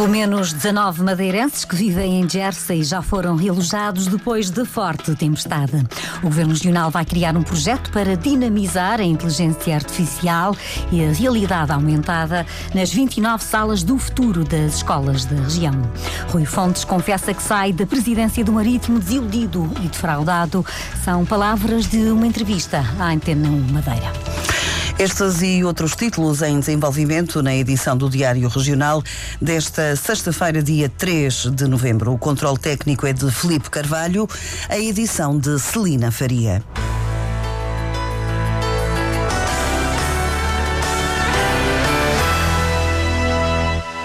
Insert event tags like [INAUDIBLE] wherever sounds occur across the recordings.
Pelo menos 19 madeirenses que vivem em Jersey já foram realojados depois de forte tempestade. O Governo Regional vai criar um projeto para dinamizar a inteligência artificial e a realidade aumentada nas 29 salas do futuro das escolas da região. Rui Fontes confessa que sai da presidência do Marítimo desiludido e defraudado. São palavras de uma entrevista à Antena 1 Madeira. Estes e outros títulos em desenvolvimento na edição do Diário Regional desta sexta-feira, dia 3 de novembro. O controle técnico é de Felipe Carvalho, a edição de Celina Faria.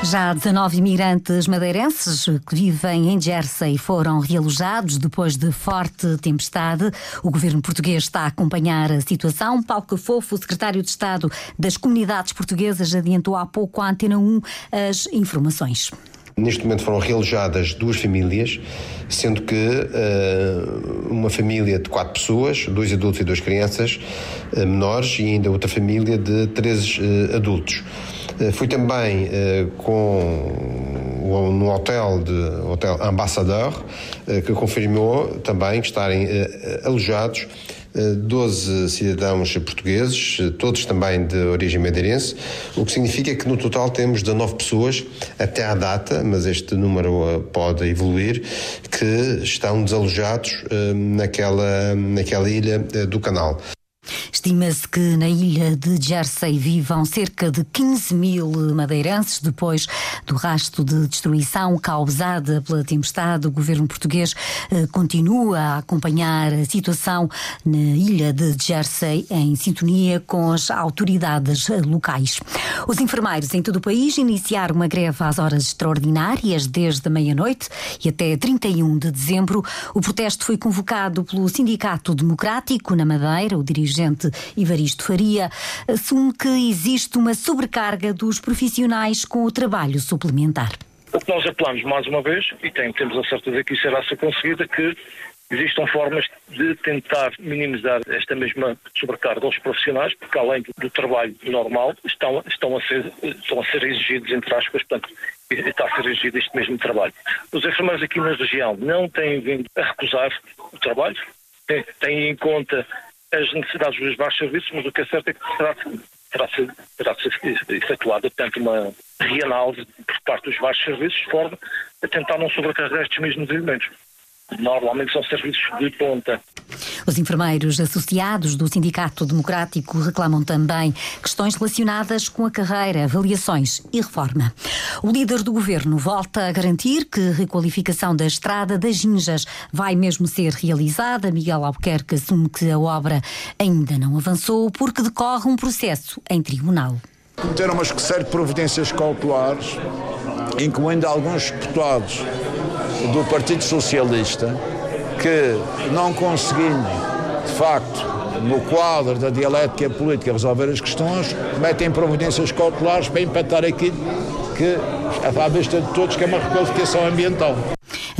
Já 19 imigrantes madeirenses que vivem em Jersey foram realojados depois de forte tempestade. O governo português está a acompanhar a situação. Paulo Cafofo, secretário de Estado das Comunidades Portuguesas, adiantou há pouco à Antena 1 as informações. Neste momento foram realojadas duas famílias, sendo que uh, uma família de quatro pessoas, dois adultos e duas crianças uh, menores, e ainda outra família de três uh, adultos. Fui também com no hotel de hotel Ambassador que confirmou também que estarem alojados 12 cidadãos portugueses, todos também de origem madeirense, o que significa que no total temos 19 pessoas até à data, mas este número eh, pode evoluir, que estão desalojados eh, naquela, naquela ilha eh, do canal. Estima-se que na ilha de Jersey vivam cerca de 15 mil madeirenses depois do rasto de destruição causada pela tempestade. O governo português eh, continua a acompanhar a situação na ilha de Jersey em sintonia com as autoridades locais. Os enfermeiros em todo o país iniciaram uma greve às horas extraordinárias desde a meia-noite e até 31 de dezembro. O protesto foi convocado pelo Sindicato Democrático na Madeira. O dirigente Ivaristo Faria, assume que existe uma sobrecarga dos profissionais com o trabalho suplementar. O que nós apelamos mais uma vez, e temos a certeza que isso irá ser conseguido, é que existam formas de tentar minimizar esta mesma sobrecarga aos profissionais, porque além do, trabalho normal, estão, estão, a ser, estão a ser exigidos, entre aspas, portanto, está a ser exigido este mesmo trabalho. Os enfermeiros aqui na região não têm vindo a recusar o trabalho, têm, têm em conta as necessidades dos baixos serviços, mas o que é certo é que terá, terá, de ser efetuada, portanto, uma reanálise por parte dos baixos serviços, de forma a tentar não sobrecarregar estes mesmos elementos normalmente são serviços de ponta. Os enfermeiros associados do Sindicato Democrático reclamam também questões relacionadas com a carreira, avaliações e reforma. O líder do governo volta a garantir que a requalificação da estrada das Ginjas vai mesmo ser realizada. Miguel Albuquerque assume que a obra ainda não avançou porque decorre um processo em tribunal. Cometeram uma série de providências cautelares, incluindo alguns deputados do Partido Socialista que, não conseguindo, de facto, no quadro da dialética política resolver as questões, metem providências cautelares para empatar aquilo que, à vista de todos, que é uma requalificação ambiental.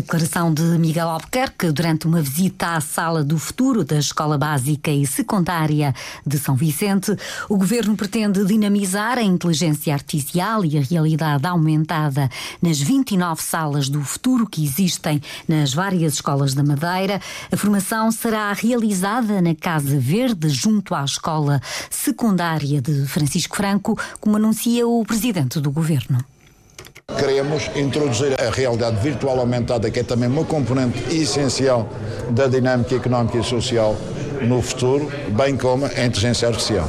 Declaração de Miguel Albuquerque durante uma visita à Sala do Futuro da Escola Básica e Secundária de São Vicente. O governo pretende dinamizar a inteligência artificial e a realidade aumentada nas 29 salas do futuro que existem nas várias escolas da Madeira. A formação será realizada na Casa Verde, junto à Escola Secundária de Francisco Franco, como anuncia o presidente do governo. Queremos introduzir a realidade virtual aumentada, que é também uma componente essencial da dinâmica económica e social no futuro, bem como a inteligência artificial.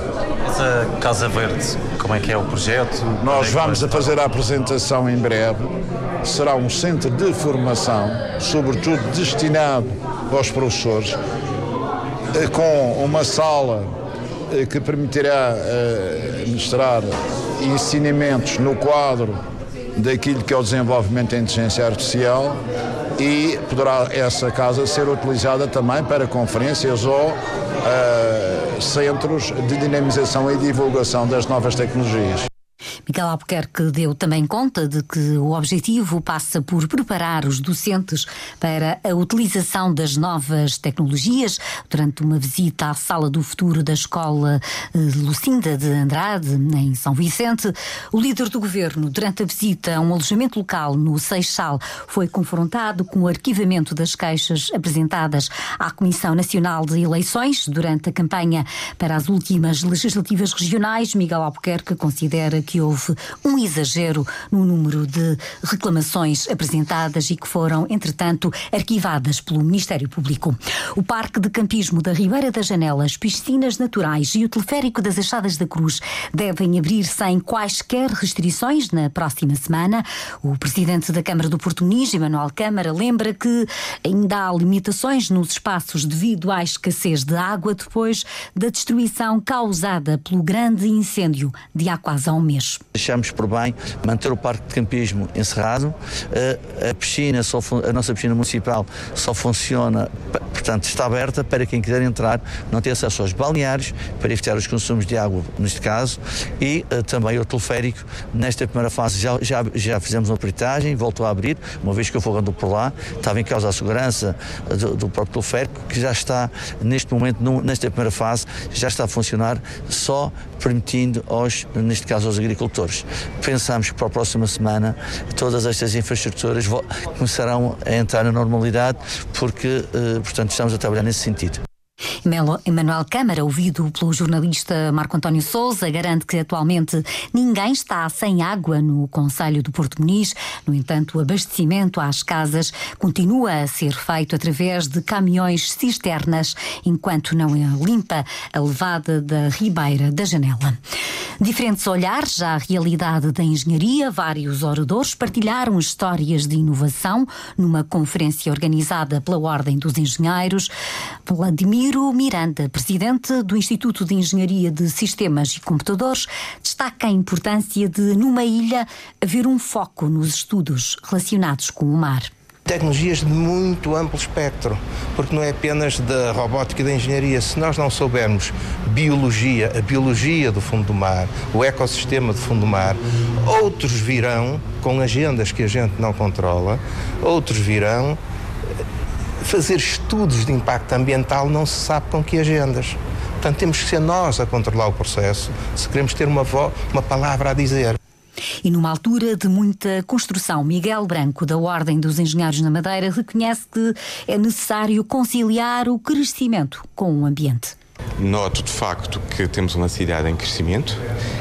Essa Casa Verde, como é que é o projeto? Nós é vamos a fazer a apresentação em breve. Será um centro de formação, sobretudo destinado aos professores, eh, com uma sala eh, que permitirá eh, mostrar ensinamentos no quadro daquilo que é o desenvolvimento da inteligência artificial e poderá essa casa ser utilizada também para conferências ou uh, centros de dinamização e divulgação das novas tecnologias. Miguel Albuquerque deu também conta de que o objetivo passa por preparar os docentes para a utilização das novas tecnologias durante uma visita à Sala do Futuro da Escola eh, Lucinda de Andrade, em São Vicente. O líder do governo, durante a visita a um alojamento local no Seixal, foi confrontado com o arquivamento das queixas apresentadas à Comissão Nacional de Eleições durante a campanha para as últimas legislativas regionais. Miguel Albuquerque considera que houve um exagero no número de reclamações apresentadas e que foram, entretanto, arquivadas pelo Ministério Público. O Parque de Campismo da Ribeira das Janelas, piscinas naturais e o teleférico das Achadas da Cruz devem abrir sem quaisquer restrições na próxima semana. O presidente da Câmara do Porto Muniz, Emanuel Câmara, lembra que ainda há limitações nos espaços devido à escassez de água depois da destruição causada pelo grande incêndio de há quase um mês. Achamos por bem manter o parque de campismo encerrado. A, piscina, só, a nossa piscina municipal só funciona, portanto, está aberta para quem quiser entrar, não ter acesso aos balneários, para evitar os consumos de água, neste caso, e uh, também o teleférico. Nesta primeira fase já, já, já fizemos uma peritagem, voltou a abrir, uma vez que eu fui andando por lá, estava em causa a segurança do, do próprio teleférico, que já está, neste momento, nesta primeira fase, já está a funcionar só permitindo aos, neste caso aos agricultores. Pensamos que para a próxima semana todas estas infraestruturas começarão a entrar na normalidade porque, eh, portanto, estamos a trabalhar nesse sentido. Emanuel Câmara, ouvido pelo jornalista Marco António Souza, garante que atualmente ninguém está sem água no Conselho do Porto Muniz. No entanto, o abastecimento às casas continua a ser feito através de caminhões cisternas, enquanto não é limpa a levada da Ribeira da Janela. Diferentes olhares à realidade da engenharia, vários oradores partilharam histórias de inovação numa conferência organizada pela Ordem dos Engenheiros. Vladimiro Miranda, presidente do Instituto de Engenharia de Sistemas e Computadores, destaca a importância de, numa ilha, haver um foco nos estudos relacionados com o mar tecnologias de muito amplo espectro, porque não é apenas da robótica e da engenharia. Se nós não soubermos biologia, a biologia do fundo do mar, o ecossistema do fundo do mar, outros virão com agendas que a gente não controla, outros virão fazer estudos de impacto ambiental não se sabe com que agendas. Portanto, temos que ser nós a controlar o processo se queremos ter uma, vo, uma palavra a dizer. E numa altura de muita construção, Miguel Branco, da Ordem dos Engenheiros na Madeira, reconhece que é necessário conciliar o crescimento com o ambiente. Noto de facto que temos uma cidade em crescimento,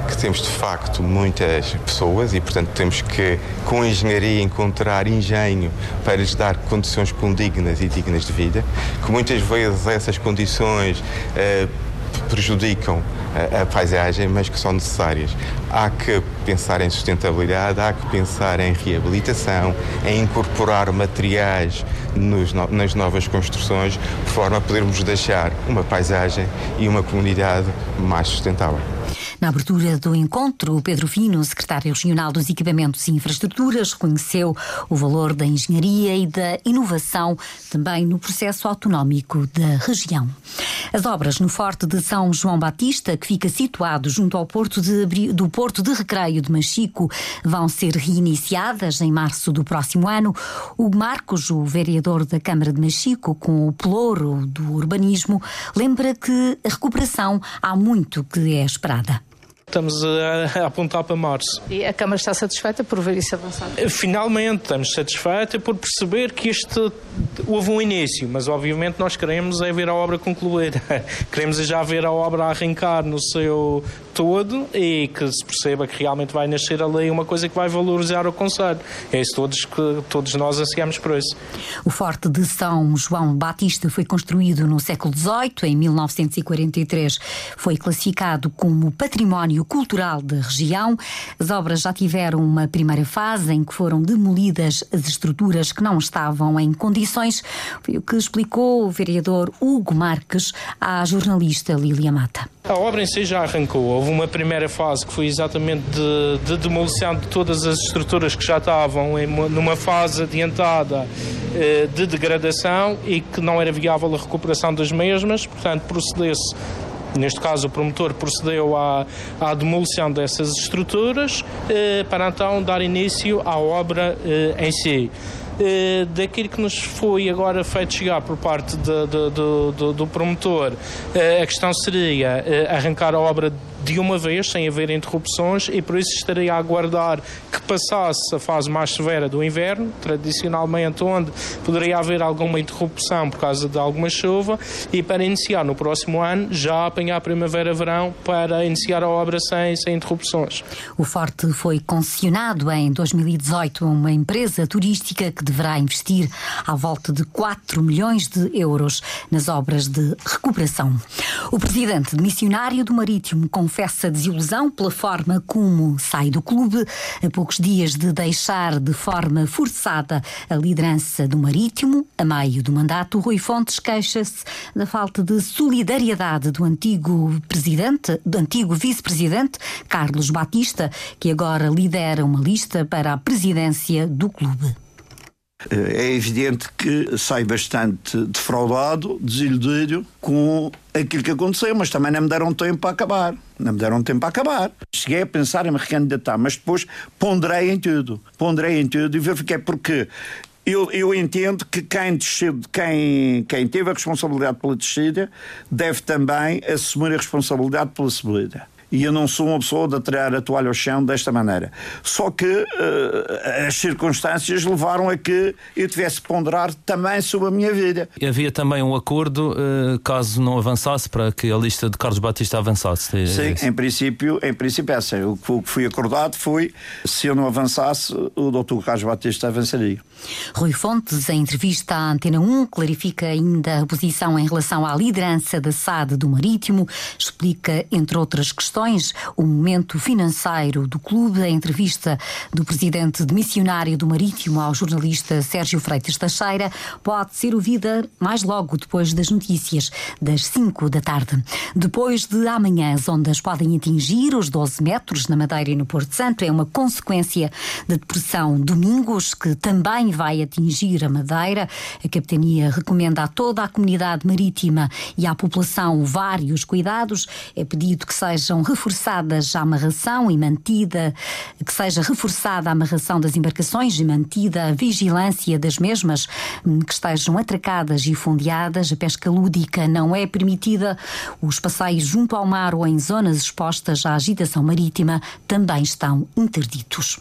que temos de facto muitas pessoas e, portanto, temos que, com a engenharia, encontrar engenho para lhes dar condições condignas e dignas de vida, que muitas vezes essas condições uh, prejudicam a, paisagem, mas que são necessárias. Há que pensar em sustentabilidade, há que pensar em reabilitação, em incorporar materiais nos, nas novas construções, de forma a podermos deixar uma paisagem e uma comunidade mais sustentável. Na abertura do encontro, Pedro Fino, secretário regional dos Equipamentos e Infraestruturas, reconheceu o valor da engenharia e da inovação também no processo autonómico da região. As obras no Forte de São João Batista, que fica situado junto ao porto de, do Porto de Recreio de Machico, vão ser reiniciadas em março do próximo ano. O Marcos, o vereador da Câmara de Machico, com o ploro do urbanismo, lembra que a recuperação há muito que é esperada. Estamos a, a, apontar para março. E a Câmara está satisfeita por ver isso avançar? Finalmente, estamos satisfeitos por perceber que este houve um início, mas obviamente nós queremos é ver a obra concluída. [LAUGHS] queremos já ver a obra arrancar no seu todo e que se perceba que realmente vai nascer ali uma coisa que vai valorizar o Conselho. É isso todos que todos nós ansiamos por isso. O Forte de São João Batista foi construído no século XVIII, em 1943. Foi classificado como património cultural da região. As obras já tiveram uma primeira fase em que foram demolidas as estruturas que não estavam em condições. Foi o que explicou o vereador Hugo Marques à jornalista Lilia Mata. A obra em si já arrancou. Houve uma primeira fase que foi exatamente de, de demolição de todas as estruturas que já estavam em, numa fase adiantada eh, de degradação e que não era viável a recuperação das mesmas, portanto, procedesse Neste caso, o promotor procedeu à, à demolição dessas estruturas para então dar início à obra em si. Uh, daquilo que nos foi agora feito chegar por parte de, de, de, do promotor, uh, a questão seria uh, arrancar a obra de uma vez, sem haver interrupções, e por isso estaria a aguardar que passasse a fase mais severa do inverno, tradicionalmente onde poderia haver alguma interrupção por causa de alguma chuva, e para iniciar no próximo ano já apanhar primavera-verão para iniciar a obra sem, sem interrupções. O Forte foi concessionado em 2018 a uma empresa turística que deverá investir à volta de 4 milhões de euros nas obras de recuperação. O presidente missionário do Marítimo confessa desilusão pela forma como sai do clube. A poucos dias de deixar de forma forçada a liderança do Marítimo, a meio do mandato, Rui Fontes queixa-se da falta de solidariedade do antigo presidente, do antigo vice-presidente, Carlos Batista, que agora lidera uma lista para a presidência do clube. É evidente que sai bastante defraudado, desiludido com aquilo que aconteceu, mas também não me deram tempo para acabar. Não me deram tempo para acabar. Cheguei a pensar em me recandidatar, mas depois ponderei em tudo. Ponderei em tudo e verifiquei porque eu, eu, entendo que quem, descide, quem, quem teve a responsabilidade pela descida deve também assumir a responsabilidade pela subida e eu não sou uma pessoa de atirar a toalha ao chão desta maneira. Só que uh, as circunstâncias levaram a que eu tivesse que ponderar também sobre a minha vida. E havia também um acordo, uh, caso não avançasse, para que a lista de Carlos Batista avançasse? É Sim, em princípio, em princípio é essa. O que foi acordado foi, se eu não avançasse, o doutor Carlos Batista avançaria. Rui Fontes, em entrevista à Antena 1, clarifica ainda a posição em relação à liderança da SAD do Marítimo, explica, entre outras questões, o momento financeiro do clube. A entrevista do presidente de missionário do Marítimo ao jornalista Sérgio Freitas Teixeira pode ser ouvida mais logo depois das notícias, das 5 da tarde. Depois de amanhã, as ondas podem atingir os 12 metros na Madeira e no Porto Santo. É uma consequência da depressão Domingos, que também vai atingir a Madeira. A Capitania recomenda a toda a comunidade marítima e à população vários cuidados. É pedido que sejam reforçadas a amarração e mantida, que seja reforçada a amarração das embarcações e mantida a vigilância das mesmas, hum, que estejam atracadas e fundeadas. A pesca lúdica não é permitida. Os passeios junto ao mar ou em zonas expostas à agitação marítima também estão interditos.